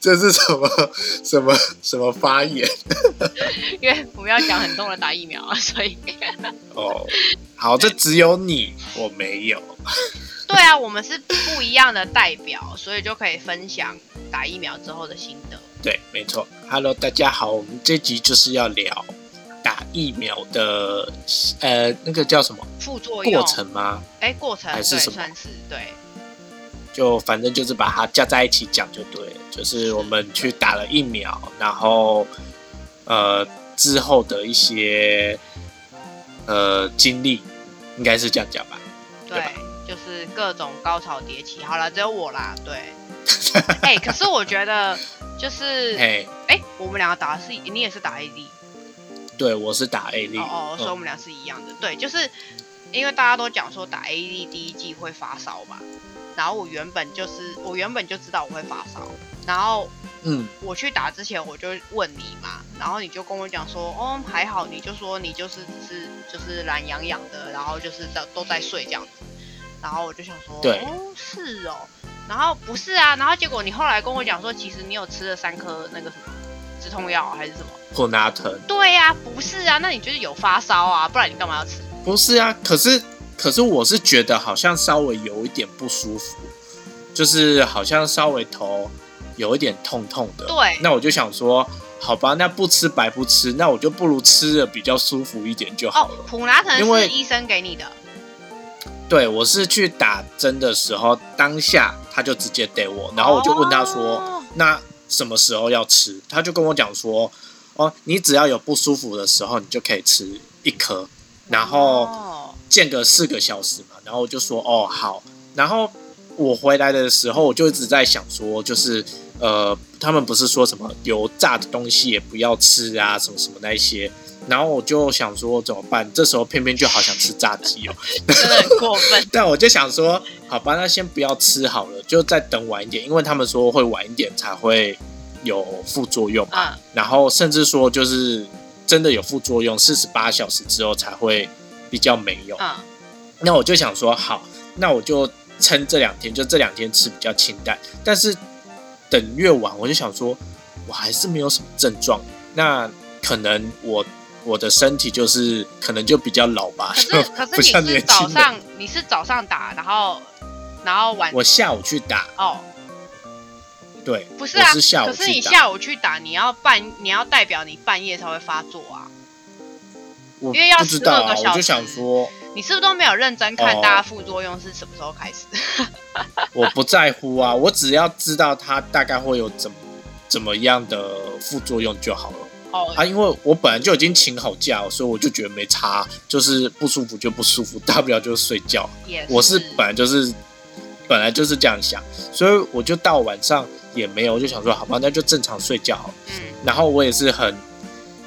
这是什么什么什么发言？因为我们要讲很多人打疫苗啊，所以哦，好，这只有你我没有。对啊，我们是不一样的代表，所以就可以分享打疫苗之后的心得。对，没错。Hello，大家好，我们这集就是要聊打疫苗的呃那个叫什么副作用过程吗？哎，过程还是什么算是对。就反正就是把它加在一起讲就对了，就是我们去打了疫苗，然后呃之后的一些呃经历，应该是这样讲吧？对，就是各种高潮迭起。好了，只有我啦，对。哎，可是我觉得就是哎哎，我们两个打的是你也是打 AD，对，我是打 AD，哦哦，所以我们俩是一样的。对，就是因为大家都讲说打 AD 第一季会发烧嘛。然后我原本就是我原本就知道我会发烧，然后嗯，我去打之前我就问你嘛，然后你就跟我讲说，哦还好，你就说你就是只是就是懒洋洋的，然后就是在都在睡这样子，然后我就想说，哦是哦，然后不是啊，然后结果你后来跟我讲说，其实你有吃了三颗那个什么止痛药还是什么普拿疼？对呀，不是啊，那你就是有发烧啊，不然你干嘛要吃？不是啊，可是。可是我是觉得好像稍微有一点不舒服，就是好像稍微头有一点痛痛的。对，那我就想说，好吧，那不吃白不吃，那我就不如吃的比较舒服一点就好了。普拉腾是医生给你的。对，我是去打针的时候，当下他就直接给我，然后我就问他说，那什么时候要吃？他就跟我讲说，哦，你只要有不舒服的时候，你就可以吃一颗，然后。间隔四个小时嘛，然后我就说哦好，然后我回来的时候我就一直在想说，就是呃，他们不是说什么油炸的东西也不要吃啊，什么什么那一些，然后我就想说怎么办？这时候偏偏就好想吃炸鸡哦，真的很过分。但我就想说，好吧，那先不要吃好了，就再等晚一点，因为他们说会晚一点才会有副作用嘛，然后甚至说就是真的有副作用，四十八小时之后才会。比较没有，那我就想说好，那我就撑这两天，就这两天吃比较清淡。但是等越晚，我就想说，我还是没有什么症状，那可能我我的身体就是可能就比较老吧。可是可是你是早上你是早上打，然后然后晚我下午去打哦，对，不是啊，是下午可是你下午去打，你要半你要代表你半夜才会发作啊。因为要十二个小时，我就想说，你是不是都没有认真看大家副作用是什么时候开始？我不在乎啊，我只要知道它大概会有怎怎么样的副作用就好了。哦，啊，因为我本来就已经请好假，所以我就觉得没差，就是不舒服就不舒服，大不了就是睡觉。我是本来就是本来就是这样想，所以我就到晚上也没有，我就想说，好吧，那就正常睡觉。嗯，然后我也是很。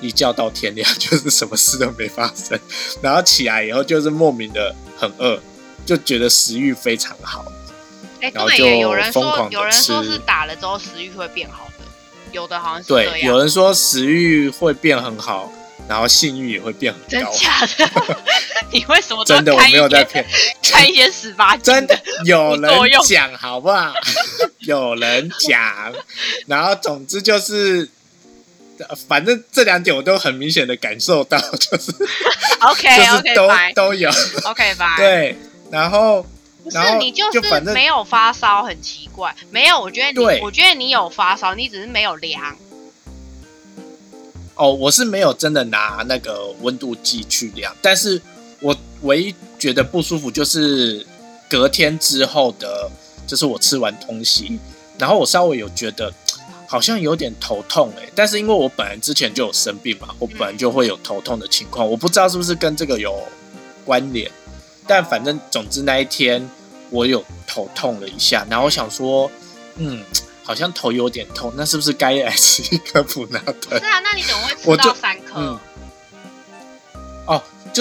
一觉到天亮，就是什么事都没发生，然后起来以后就是莫名的很饿，就觉得食欲非常好。哎，对，有人说有人说是打了之后食欲会变好的，有的好像是对，有人说食欲会变很好，然后性欲也会变很高。真假的？你为什么真的我没有在骗？看一些十八真的有人讲好不好？有人讲，然后总之就是。反正这两点我都很明显的感受到，就是，OK，就是都都有，OK，吧？对，然后不是你就是没有发烧，很奇怪，没有，我觉得你，我觉得你有发烧，你只是没有量。哦，我是没有真的拿那个温度计去量，但是我唯一觉得不舒服就是隔天之后的，就是我吃完东西，然后我稍微有觉得。好像有点头痛哎，但是因为我本来之前就有生病嘛，我本来就会有头痛的情况，我不知道是不是跟这个有关联，但反正总之那一天我有头痛了一下，然后我想说，嗯，好像头有点痛，那是不是该来吃一颗普拿疼？是啊，那你怎么会吃到三颗？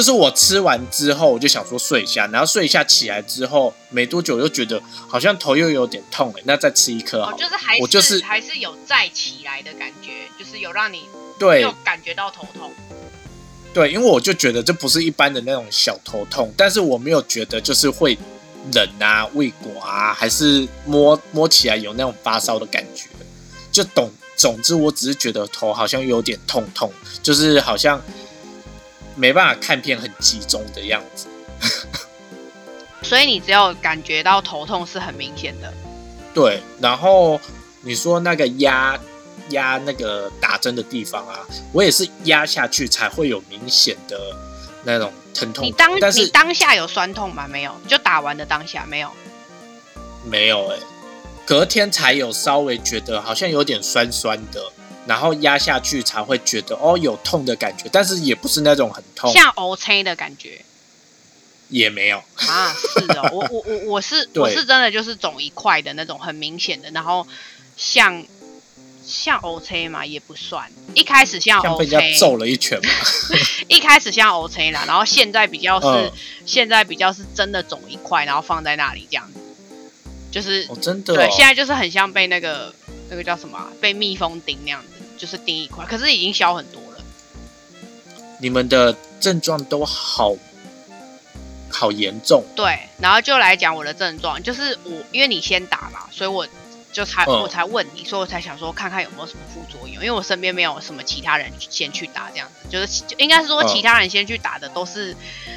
是我吃完之后，我就想说睡一下，然后睡一下起来之后，没多久又觉得好像头又有点痛哎，那再吃一颗好。就是还是我就是还是有再起来的感觉，就是有让你对有感觉到头痛。对，因为我就觉得这不是一般的那种小头痛，但是我没有觉得就是会冷啊、胃果啊，还是摸摸起来有那种发烧的感觉。就懂。总之，我只是觉得头好像有点痛痛，就是好像没办法看片很集中的样子。所以你只有感觉到头痛是很明显的。对，然后你说那个压压那个打针的地方啊，我也是压下去才会有明显的那种疼痛。你当你当下有酸痛吗？没有，就打完的当下没有。没有哎。隔天才有稍微觉得好像有点酸酸的，然后压下去才会觉得哦有痛的感觉，但是也不是那种很痛，像 O C 的感觉。也没有。啊。是哦，我我我我是我是真的就是肿一块的那种很明显的，然后像像 O C 嘛也不算，一开始像 O C 揍了一拳嘛，一开始像 O C 啦，然后现在比较是现在比较是真的肿一块，然后放在那里这样。子。就是真的对，现在就是很像被那个那个叫什么被蜜蜂叮那样子，就是叮一块，可是已经消很多了。你们的症状都好好严重。对，然后就来讲我的症状，就是我因为你先打嘛，所以我就才我才问你，所以我才想说看看有没有什么副作用，因为我身边没有什么其他人先去打这样子，就是应该是说其他人先去打的都是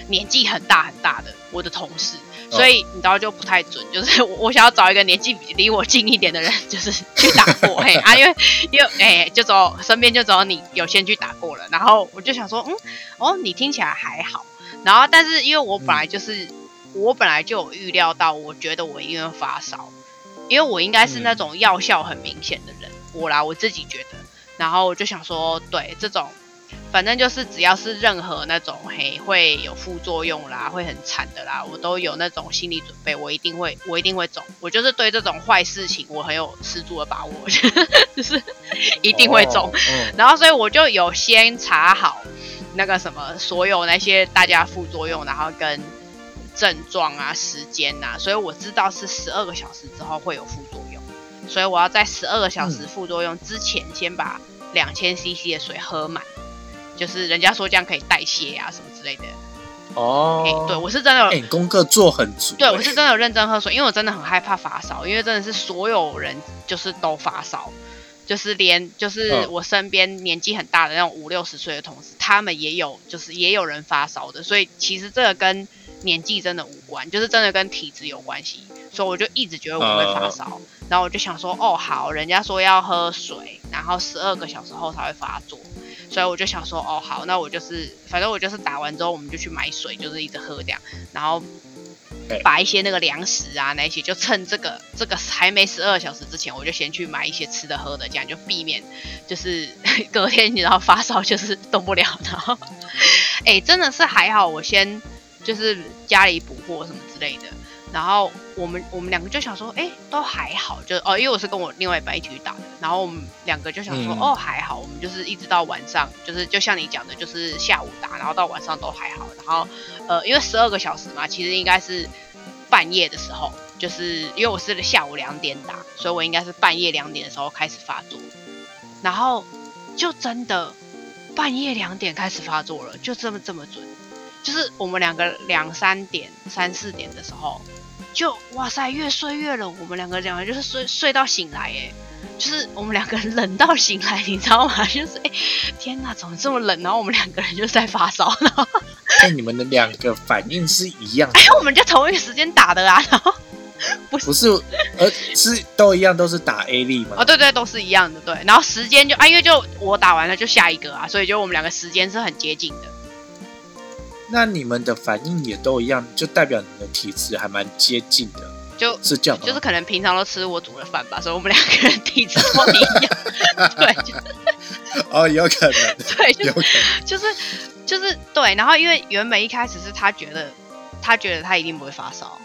年纪很大很大的我的同事。所以你知道就不太准，就是我我想要找一个年纪比离我近一点的人，就是去打过嘿啊，因为因为哎，就只有身边就只有你有先去打过了，然后我就想说，嗯，哦，你听起来还好，然后但是因为我本来就是我本来就有预料到，我觉得我一定会发烧，因为我应该是那种药效很明显的人，我啦我自己觉得，然后我就想说，对这种。反正就是只要是任何那种嘿会有副作用啦，会很惨的啦，我都有那种心理准备，我一定会我一定会中，我就是对这种坏事情我很有十足的把握，就是一定会中。然后所以我就有先查好那个什么所有那些大家副作用，然后跟症状啊、时间呐，所以我知道是十二个小时之后会有副作用，所以我要在十二个小时副作用之前先把两千 CC 的水喝满。就是人家说这样可以代谢啊什么之类的哦，对我是真的，哎，功课做很足。对我是真的有认真喝水，因为我真的很害怕发烧，因为真的是所有人就是都发烧，就是连就是我身边年纪很大的那种五六十岁的同事，他们也有就是也有人发烧的，所以其实这个跟年纪真的无关，就是真的跟体质有关系，所以我就一直觉得我会发烧，然后我就想说，哦好，人家说要喝水，然后十二个小时后才会发作。所以我就想说，哦，好，那我就是，反正我就是打完之后，我们就去买水，就是一直喝这样，然后把一些那个粮食啊，那些就趁这个这个还没十二小时之前，我就先去买一些吃的喝的，这样就避免就是 隔天你然后发烧就是动不了，然后，哎，真的是还好，我先就是家里补货什么之类的。然后我们我们两个就想说，哎，都还好，就哦，因为我是跟我另外一半一起去打的。然后我们两个就想说，哦，还好，我们就是一直到晚上，就是就像你讲的，就是下午打，然后到晚上都还好。然后呃，因为十二个小时嘛，其实应该是半夜的时候，就是因为我是下午两点打，所以我应该是半夜两点的时候开始发作。然后就真的半夜两点开始发作了，就这么这么准。就是我们两个两三点、三四点的时候。就哇塞，越睡越冷，我们两个两个就是睡睡到醒来，哎，就是我们两个人冷到醒来，你知道吗？就是哎，天哪，怎么这么冷？然后我们两个人就在发烧，然后，那你们的两个反应是一样？哎，我们就同一个时间打的啊，然后 不是不是，呃，是都一样，都是打 A 力吗？哦，对对，都是一样的，对。然后时间就啊，因为就我打完了就下一个啊，所以就我们两个时间是很接近的。那你们的反应也都一样，就代表你们的体质还蛮接近的，就是这样，就是可能平常都吃我煮的饭吧，所以我们两个人体质不一样，对，哦，有可能，对，有可能，就是就是对，然后因为原本一开始是他觉得他觉得他一定不会发烧。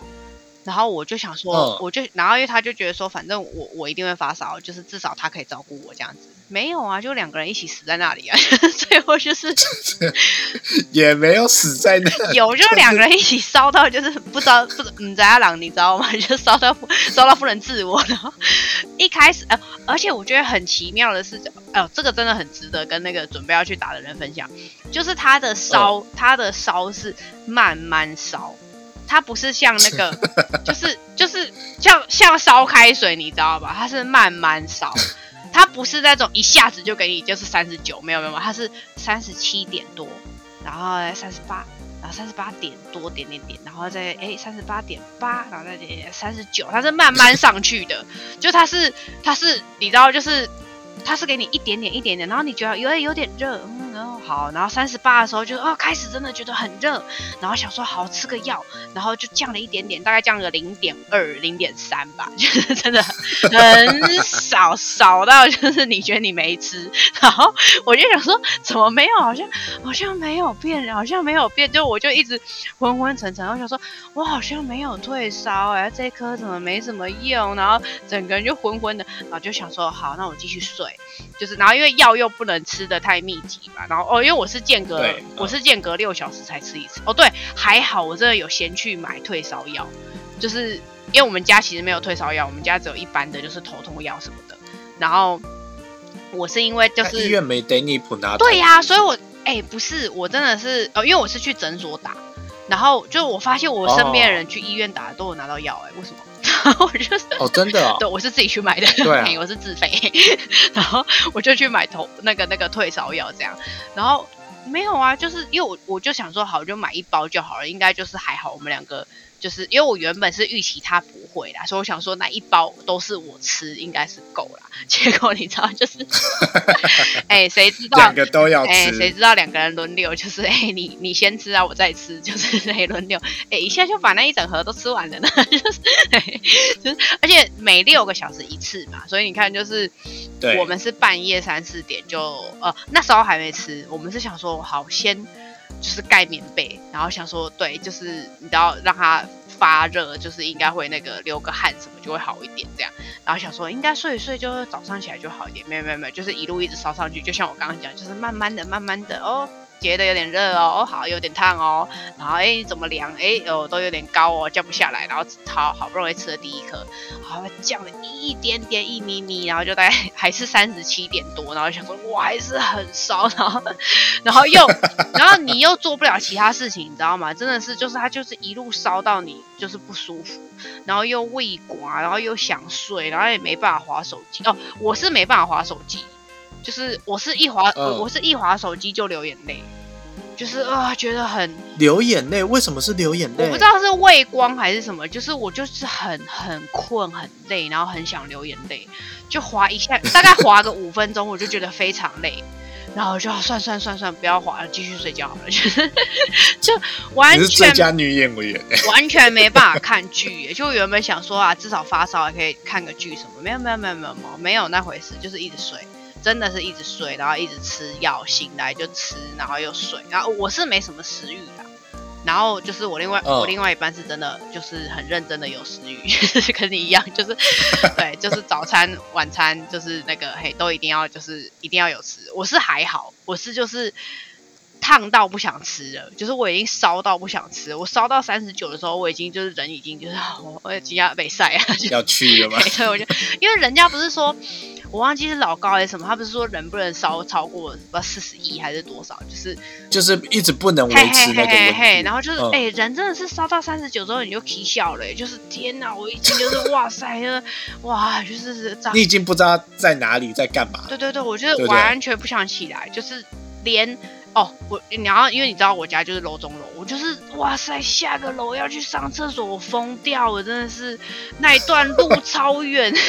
然后我就想说，我就，然后因为他就觉得说，反正我我一定会发烧，就是至少他可以照顾我这样子。没有啊，就两个人一起死在那里啊，最后就是 也没有死在那，有就两个人一起烧到就是不知道不嗯在阿朗你知道吗？就烧到烧到不能自我。然后一开始呃，而且我觉得很奇妙的是，哎呦，这个真的很值得跟那个准备要去打的人分享，就是他的烧，他的烧是慢慢烧。它不是像那个，就是就是像像烧开水，你知道吧？它是慢慢烧，它不是那种一下子就给你就是三十九，没有没有，它是三十七点多，然后三十八，然后三十八点多点点点，然后再哎三十八点八，然后再点三十九，它是慢慢上去的，就它是它是你知道就是。它是给你一点点一点点，然后你觉得有点有点热，嗯，然后好，然后三十八的时候就哦开始真的觉得很热，然后想说好吃个药，然后就降了一点点，大概降了零点二、零点三吧，就是真的很少，少到就是你觉得你没吃，然后我就想说怎么没有，好像好像没有变，好像没有变，就我就一直昏昏沉沉，我想说我好像没有退烧，哎，这颗怎么没什么用，然后整个人就昏昏的，然后就想说好，那我继续睡。就是，然后因为药又不能吃的太密集嘛，然后哦，因为我是间隔，我是间隔六小时才吃一次。哦，对，还好我真的有先去买退烧药，就是因为我们家其实没有退烧药，我们家只有一般的就是头痛药什么的。然后我是因为就是医院没给你普拿，对呀，所以我哎不是，我真的是哦，因为我是去诊所打，然后就我发现我身边的人去医院打都有拿到药，哎，为什么？我就是哦，真的，对，我是自己去买的，对，我是自费，然后我就去买头那个那个退烧药这样，然后没有啊，就是因为我我就想说好，就买一包就好了，应该就是还好，我们两个。就是因为我原本是预期他不会啦，所以我想说那一包都是我吃，应该是够啦。结果你知道，就是，哎，谁知道两个都要吃？谁知道两个人轮流，就是哎，你你先吃啊，我再吃，就是哎轮流，哎一下就把那一整盒都吃完了呢，就是，就是，而且每六个小时一次嘛，所以你看，就是我们是半夜三四点就呃那时候还没吃，我们是想说好先。就是盖棉被，然后想说，对，就是你都要让它发热，就是应该会那个流个汗什么就会好一点这样。然后想说，应该睡一睡，就早上起来就好一点。没有没有没有，就是一路一直烧上去，就像我刚刚讲，就是慢慢的、慢慢的哦。觉得有点热哦，好有点烫哦，然后哎怎么凉哎哦都有点高哦，降不下来，然后好好不容易吃了第一颗，好降了一点点一咪咪，然后就大概 还是三十七点多，然后想说哇还是很烧，然后然后又然后你又做不了其他事情，你知道吗？真的是就是它就是一路烧到你就是不舒服，然后又胃刮，然后又想睡，然后也没办法划手机哦，我是没办法划手机。就是我是一滑，我是一滑手机就流眼泪，就是啊，觉得很流眼泪。为什么是流眼泪？我不知道是畏光还是什么，就是我就是很很困很累，然后很想流眼泪，就滑一下，大概滑个五分钟，我就觉得非常累，然后就算算算算，不要滑了，继续睡觉好了，就 是就完全最佳女演员，完全没办法看剧，就原本想说啊，至少发烧还可以看个剧什么，没有没有没有没有没有那回事，就是一直睡。真的是一直睡，然后一直吃药，醒来就吃，然后又睡。然后我是没什么食欲的，然后就是我另外我另外一半是真的就是很认真的有食欲，跟你一样，就是对，就是早餐晚餐就是那个嘿都一定要就是一定要有吃。我是还好，我是就是烫到不想吃了，就是我已经烧到不想吃。我烧到三十九的时候，我已经就是人已经就是 我我今天被晒啊，要去了吗？对，我就因为人家不是说。我忘记是老高还是什么，他不是说人不能烧超过不四十一还是多少，就是就是一直不能维持那个温然后就是哎，人真的是烧到三十九之后你就起笑了，就是天哪，我已经就是 哇塞，就是哇，就是你已经不知道在哪里在干嘛。对对对，我就是完全不想起来，就是连哦，我然后因为你知道我家就是楼中楼，我就是哇塞，下个楼要去上厕所，我疯掉，我真的是那一段路超远。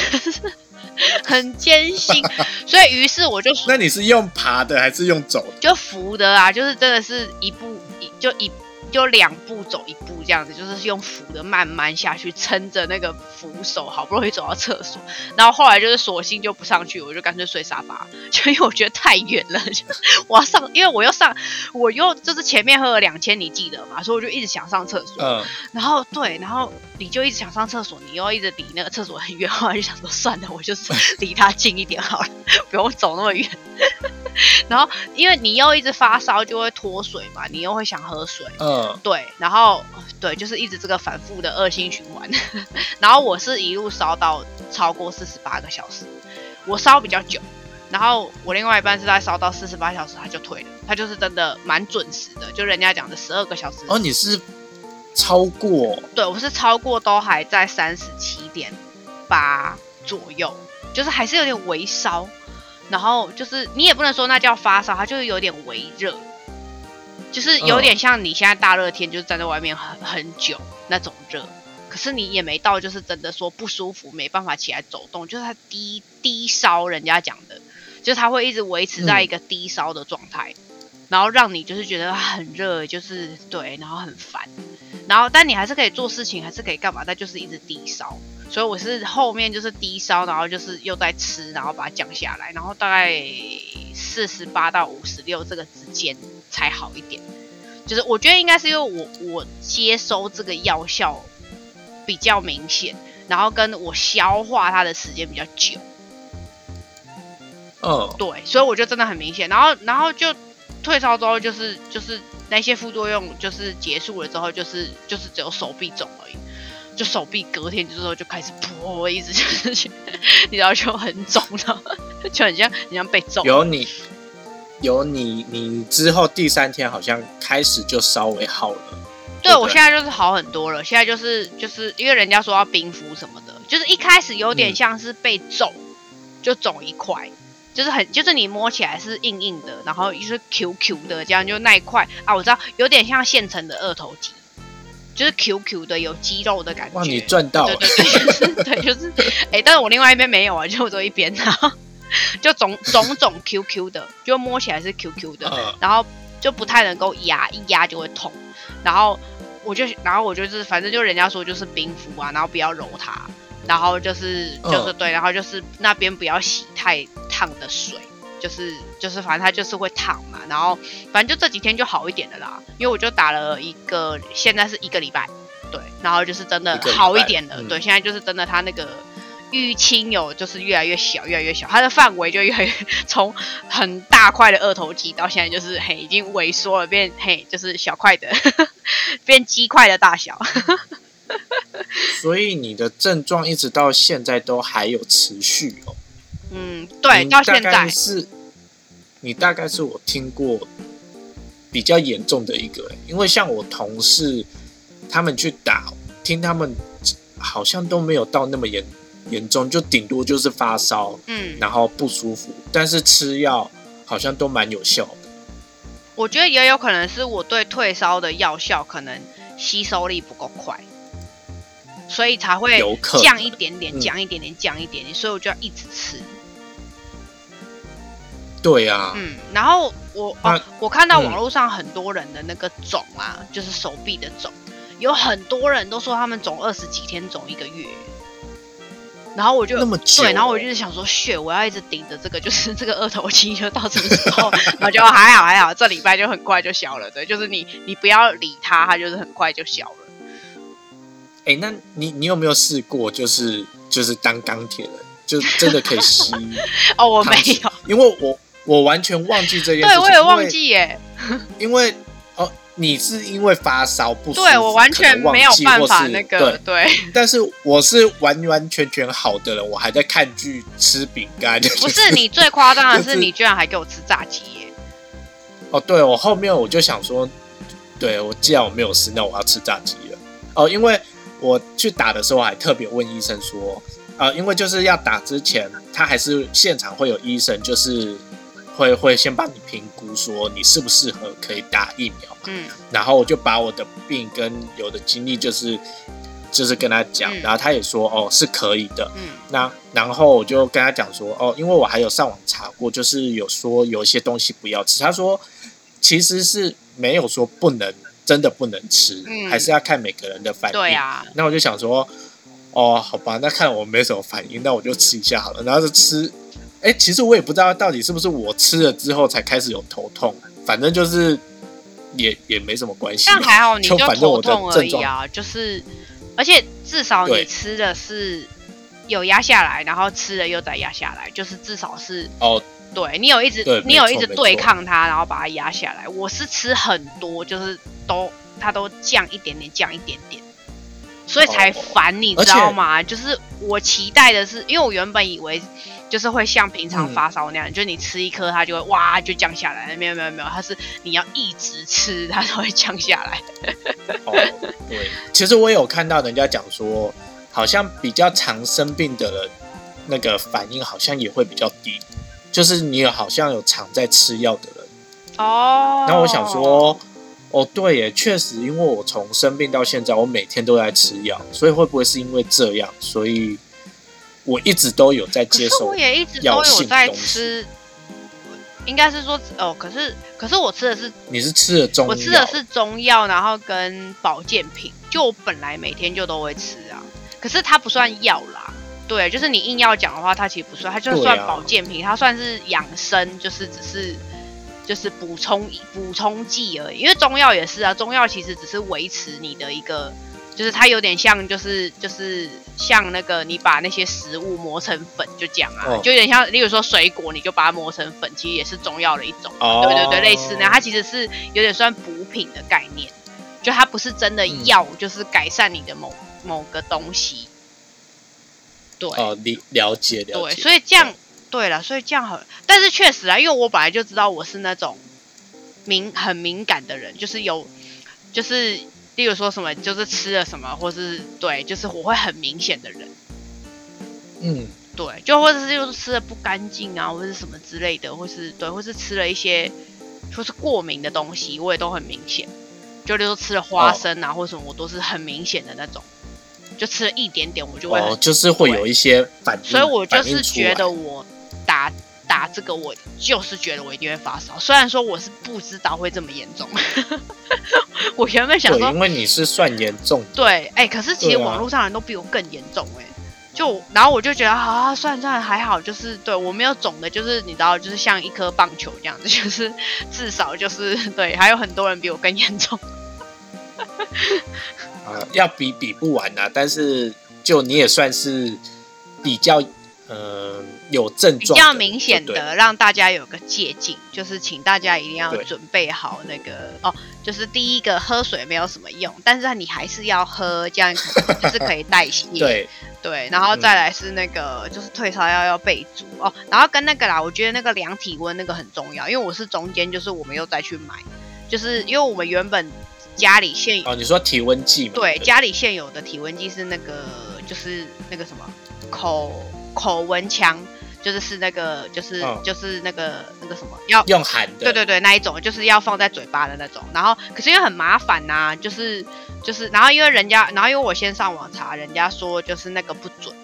很艰辛，所以于是我就那你是用爬的还是用走的？就扶的啊，就是真的是一步一就一。就两步走一步这样子，就是用扶的慢慢下去，撑着那个扶手，好不容易走到厕所。然后后来就是索性就不上去，我就干脆睡沙发，就因为我觉得太远了。我要上，因为我又上，我又就是前面喝了两千，你记得嘛？所以我就一直想上厕所。嗯。然后对，然后你就一直想上厕所，你又一直离那个厕所很远，后来就想说算了，我就是 离他近一点好了，不用走那么远。然后因为你又一直发烧，就会脱水嘛，你又会想喝水。嗯。对，然后对，就是一直这个反复的恶性循环。然后我是一路烧到超过四十八个小时，我烧比较久。然后我另外一半是在烧到四十八小时他就退了，他就是真的蛮准时的，就人家讲的十二个小时。哦，你是超过？对，我是超过都还在三十七点八左右，就是还是有点微烧。然后就是你也不能说那叫发烧，它就是有点微热，就是有点像你现在大热天就是站在外面很很久那种热，可是你也没到就是真的说不舒服没办法起来走动，就是它低低烧，人家讲的，就是它会一直维持在一个低烧的状态。然后让你就是觉得很热，就是对，然后很烦，然后但你还是可以做事情，还是可以干嘛？但就是一直低烧，所以我是后面就是低烧，然后就是又在吃，然后把它降下来，然后大概四十八到五十六这个之间才好一点。就是我觉得应该是因为我我接收这个药效比较明显，然后跟我消化它的时间比较久。嗯，对，所以我就真的很明显，然后然后就。退烧之后就是就是那些副作用就是结束了之后就是就是只有手臂肿而已，就手臂隔天之后就开始破，一直就是 你知道就很肿了，就很像很像被揍。有你有你你之后第三天好像开始就稍微好了。对，我现在就是好很多了。现在就是就是因为人家说要冰敷什么的，就是一开始有点像是被揍，就肿一块。就是很，就是你摸起来是硬硬的，然后就是 Q Q 的，这样就那一块啊，我知道有点像现成的二头肌，就是 Q Q 的有肌肉的感觉。哇，你赚到了！对对对，对，就是，哎，但是我另外一边没有啊，就我这一边啊，就种种种 Q Q 的，就摸起来是 Q Q 的，然后就不太能够压，一压就会痛，然后我就，然后我就是反正就人家说就是冰敷啊，然后不要揉它。然后就是就是对，然后就是那边不要洗太烫的水，就是就是反正它就是会烫嘛。然后反正就这几天就好一点的啦，因为我就打了一个，现在是一个礼拜，对，然后就是真的好一点了。对，现在就是真的，它那个淤青有就是越来越小，越来越小，它的范围就越来越 从很大块的二头肌到现在就是嘿已经萎缩了，变嘿就是小块的，变鸡块的大小。所以你的症状一直到现在都还有持续哦。嗯，对，到现在是，你大概是我听过比较严重的一个，因为像我同事他们去打，听他们好像都没有到那么严严重，就顶多就是发烧，嗯，然后不舒服，但是吃药好像都蛮有效的。我觉得也有可能是我对退烧的药效可能吸收力不够快。所以才会降一点点，降一点点，降一点点，所以我就要一直吃。对呀，嗯，然后我哦，我看到网络上很多人的那个肿啊，就是手臂的肿，有很多人都说他们肿二十几天，肿一个月。然后我就那么对，然后我就是想说，血我要一直顶着这个，就是 这个二头肌就到什么时候？然后就还好还好，这礼拜就很快就消了。对，就是你你不要理它，它就是很快就消了。哎，那你你有没有试过，就是就是当钢铁人，就真的可以吸？哦，我没有，因为我我完全忘记这件事。对，我也忘记耶。因为哦，你是因为发烧不舒服，对我完全没有办法那个对。但是我是完完全全好的人，我还在看剧吃饼干。不是你最夸张的是，你居然还给我吃炸鸡耶！哦，对我后面我就想说，对我既然我没有事，那我要吃炸鸡了。哦，因为。我去打的时候还特别问医生说，呃，因为就是要打之前，他还是现场会有医生，就是会会先帮你评估说你适不适合可以打疫苗。嗯，然后我就把我的病跟有的经历就是就是跟他讲，然后他也说哦是可以的。嗯，那然后我就跟他讲说哦，因为我还有上网查过，就是有说有一些东西不要吃。他说其实是没有说不能。真的不能吃，还是要看每个人的反应。对啊，那我就想说，哦，好吧，那看我没什么反应，那我就吃一下好了。然后就吃，哎，其实我也不知道到底是不是我吃了之后才开始有头痛，反正就是也也没什么关系。但还好，你就头痛而已啊，就是，而且至少你吃的是有压下来，然后吃了又再压下来，就是至少是哦。对你有一直，你有一直对抗它，然后把它压下来。我是吃很多，就是都它都降一点点，降一点点，所以才烦你知道吗？就是我期待的是，因为我原本以为就是会像平常发烧那样，就是你吃一颗它就会哇就降下来。没有没有没有，它是你要一直吃它才会降下来。哦，对，其实我有看到人家讲说，好像比较常生病的人，那个反应好像也会比较低。就是你有好像有常在吃药的人哦。那我想说，哦，对耶，确实，因为我从生病到现在，我每天都在吃药，所以会不会是因为这样，所以我一直都有在接受，我也一直都有在吃。应该是说哦，可是可是我吃的是你是吃的中，我吃的是中药，然后跟保健品，就我本来每天就都会吃啊。可是它不算药啦，对，就是你硬要讲的话，它其实不算，它就算保健品，它算是养生，就是只是就是补充补充剂而已。因为中药也是啊，中药其实只是维持你的一个。就是它有点像，就是就是像那个你把那些食物磨成粉，就这样啊，就有点像，例如说水果，你就把它磨成粉，其实也是中药的一种，对对对，类似那，它其实是有点算补品的概念，就它不是真的药，就是改善你的某某个东西。对，哦，了了解了解。对，所以这样，对了，所以这样很，但是确实啊，因为我本来就知道我是那种敏很敏感的人，就是有，就是。例如说什么，就是吃了什么，或是对，就是我会很明显的人，嗯，对，就或者是就是吃的不干净啊，或者是什么之类的，或是对，或是吃了一些说是过敏的东西，我也都很明显。就例如说吃了花生啊，或什么，我都是很明显的那种，就吃了一点点，我就会，哦，就是会有一些反应，所以我就是觉得我打。这个我就是觉得我一定会发烧，虽然说我是不知道会这么严重。我原本想说，因为你是算严重，对，哎，可是其实网络上人都比我更严重，哎，就然后我就觉得啊，算算还好，就是对我没有肿的，就是你知道，就是像一颗棒球这样子，就是至少就是对，还有很多人比我更严重。啊，要比比不完呐，但是就你也算是比较。呃，有症状比较明显的，让大家有个借鉴，就是请大家一定要准备好那个哦，就是第一个喝水没有什么用，但是你还是要喝，这样就是可以代谢。对对，然后再来是那个就是退烧药要备足哦，然后跟那个啦，我觉得那个量体温那个很重要，因为我是中间，就是我们又再去买，就是因为我们原本家里现有哦，你说体温计吗？对，家里现有的体温计是那个就是那个什么口。口温枪就是是那个就是就是那个那个什么要用含的，对对对，那一种就是要放在嘴巴的那种。然后可是因为很麻烦呐，就是就是然后因为人家然后因为我先上网查，人家说就是那个不准，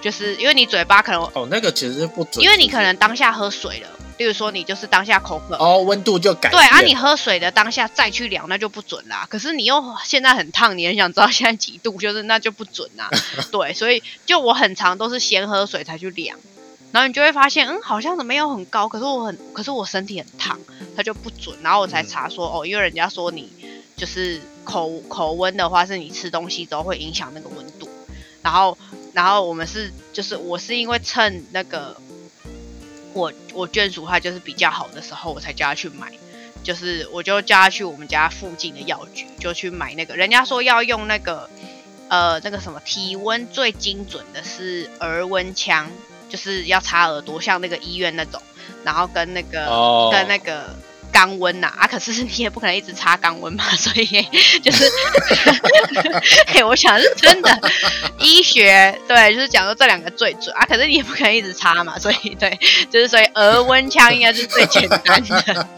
就是因为你嘴巴可能哦那个其实是不准，因为你可能当下喝水了，例如说你就是当下口渴哦温度就改对啊，你喝水的当下再去量那就不准啦。可是你又现在很烫，你很想知道现在几度，就是那就不准啦。对，所以就我很常都是先喝水才去量。然后你就会发现，嗯，好像没有很高，可是我很，可是我身体很烫，它就不准。然后我才查说，哦，因为人家说你就是口口温的话，是你吃东西之后会影响那个温度。然后，然后我们是，就是我是因为趁那个我我眷属他就是比较好的时候，我才叫他去买，就是我就叫他去我们家附近的药局，就去买那个。人家说要用那个，呃，那个什么体温最精准的是额温枪。就是要擦耳朵，像那个医院那种，然后跟那个跟那个肛温呐啊，可是你也不可能一直擦肛温嘛，所以就是，嘿，我想是真的医学对，就是讲说这两个最准啊，可是你也不可能一直擦嘛，所以对，就是所以额温枪应该是最简单的，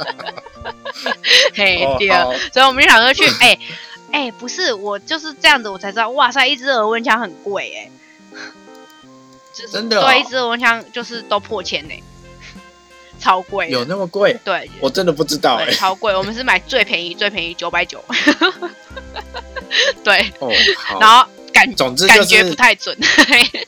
嘿，第二，所以我们就想说去，哎哎，不是我就是这样子，我才知道，哇塞，一支额温枪很贵哎。真的，对，一支蚊枪就是都破千呢，超贵，有那么贵？对，我真的不知道，超贵。我们是买最便宜，最便宜九百九。对，哦，好。然后感，总之感觉不太准。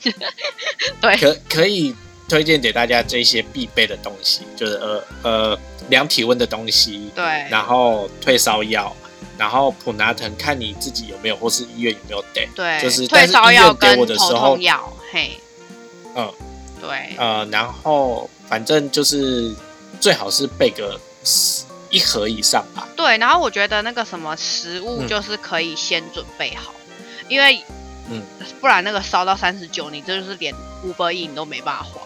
对，可可以推荐给大家这些必备的东西，就是呃呃量体温的东西，对，然后退烧药，然后普拿疼，看你自己有没有，或是医院有没有带。对，就是退烧药跟头痛药，嘿。嗯，对，呃，然后反正就是最好是备个一盒以上吧。对，然后我觉得那个什么食物就是可以先准备好，因为嗯，不然那个烧到三十九，你这就是连五百亿你都没办法花，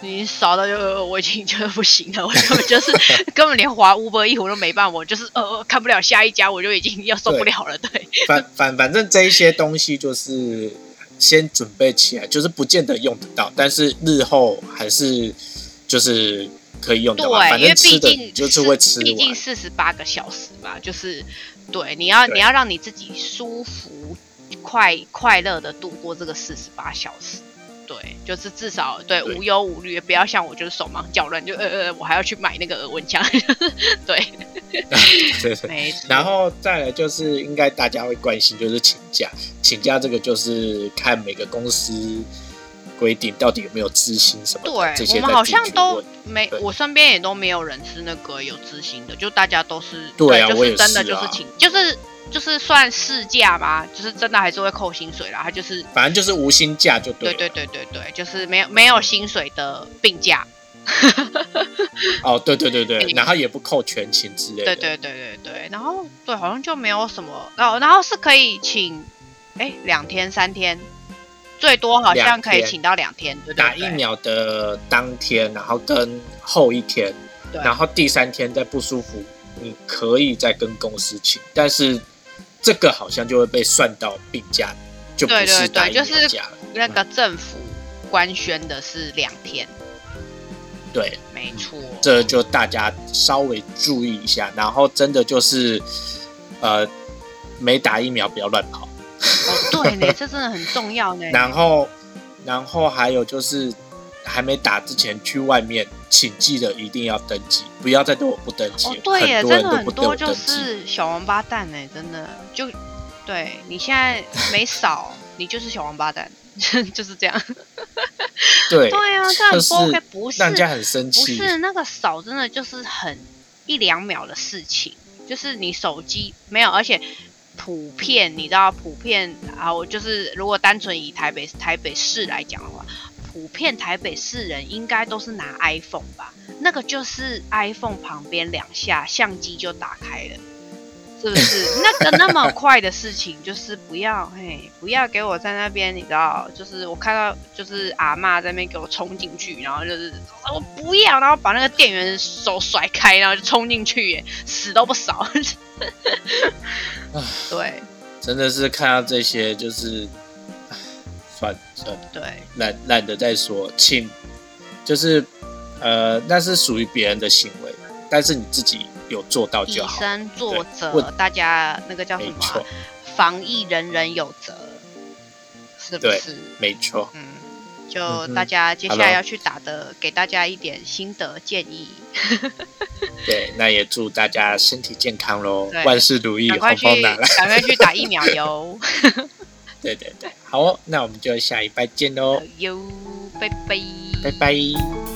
你烧到就我已经 觉得不行了，我根本就是根本连花五百亿我都没办法，我就是呃看不了下一家，我就已经要受不了了。对，反反反正这一些东西就是。先准备起来，就是不见得用得到，但是日后还是就是可以用的嘛。对，因为毕竟就是会吃毕竟四十八个小时嘛，就是对，你要你要让你自己舒服、快快乐的度过这个四十八小时。对，就是至少对无忧无虑，不要像我就是手忙脚乱，就呃呃，我还要去买那个耳温枪。对，对对。然后再来就是应该大家会关心，就是请假，请假这个就是看每个公司规定到底有没有知心什么。对，我们好像都没，我身边也都没有人是那个有知心的，就大家都是对啊，就是真的就是请，就是。就是算事假吧，就是真的还是会扣薪水啦。他就是，反正就是无薪假就对。对对对对对，就是没有没有薪水的病假。哦，对对对对，然后也不扣全勤之类的。对对对对对，然后对，好像就没有什么，然后然后是可以请，哎，两天三天，最多好像可以请到两天。打疫苗的当天，然后跟后一天，然后第三天再不舒服，你可以再跟公司请，但是。这个好像就会被算到病假，就不是打疫苗假了。那个政府官宣的是两天，对，没错。这就大家稍微注意一下，然后真的就是，呃，没打疫苗不要乱跑。哦，对呢，这真的很重要呢。然后，然后还有就是。还没打之前去外面，请记得一定要登记，不要再对我不登记。哦，对耶，真的很多就是小王八蛋哎，真的就对你现在没扫，你就是小王八蛋，就是这样。对对啊，这样不 OK，不是让人家很生气。不是那个扫，真的就是很一两秒的事情，就是你手机没有，而且普遍你知道，普遍啊，我就是如果单纯以台北台北市来讲的话。普遍台北市人应该都是拿 iPhone 吧？那个就是 iPhone 旁边两下相机就打开了，是不是？那个那么快的事情，就是不要嘿，不要给我在那边，你知道？就是我看到就是阿妈在那边给我冲进去，然后就是我不要，然后把那个店员手甩开，然后就冲进去，耶，死都不少。对，真的是看到这些就是。算算对，懒懒得再说，请就是，呃，那是属于别人的行为，但是你自己有做到就好。以身作则，大家那个叫什么？防疫人人有责，是不是？没错。嗯，就大家接下来要去打的，给大家一点心得建议。对，那也祝大家身体健康喽，万事如意，红包拿来，赶快去打疫苗哟。对对对，好哦，那我们就下一拜见喽，哟，拜拜，拜拜。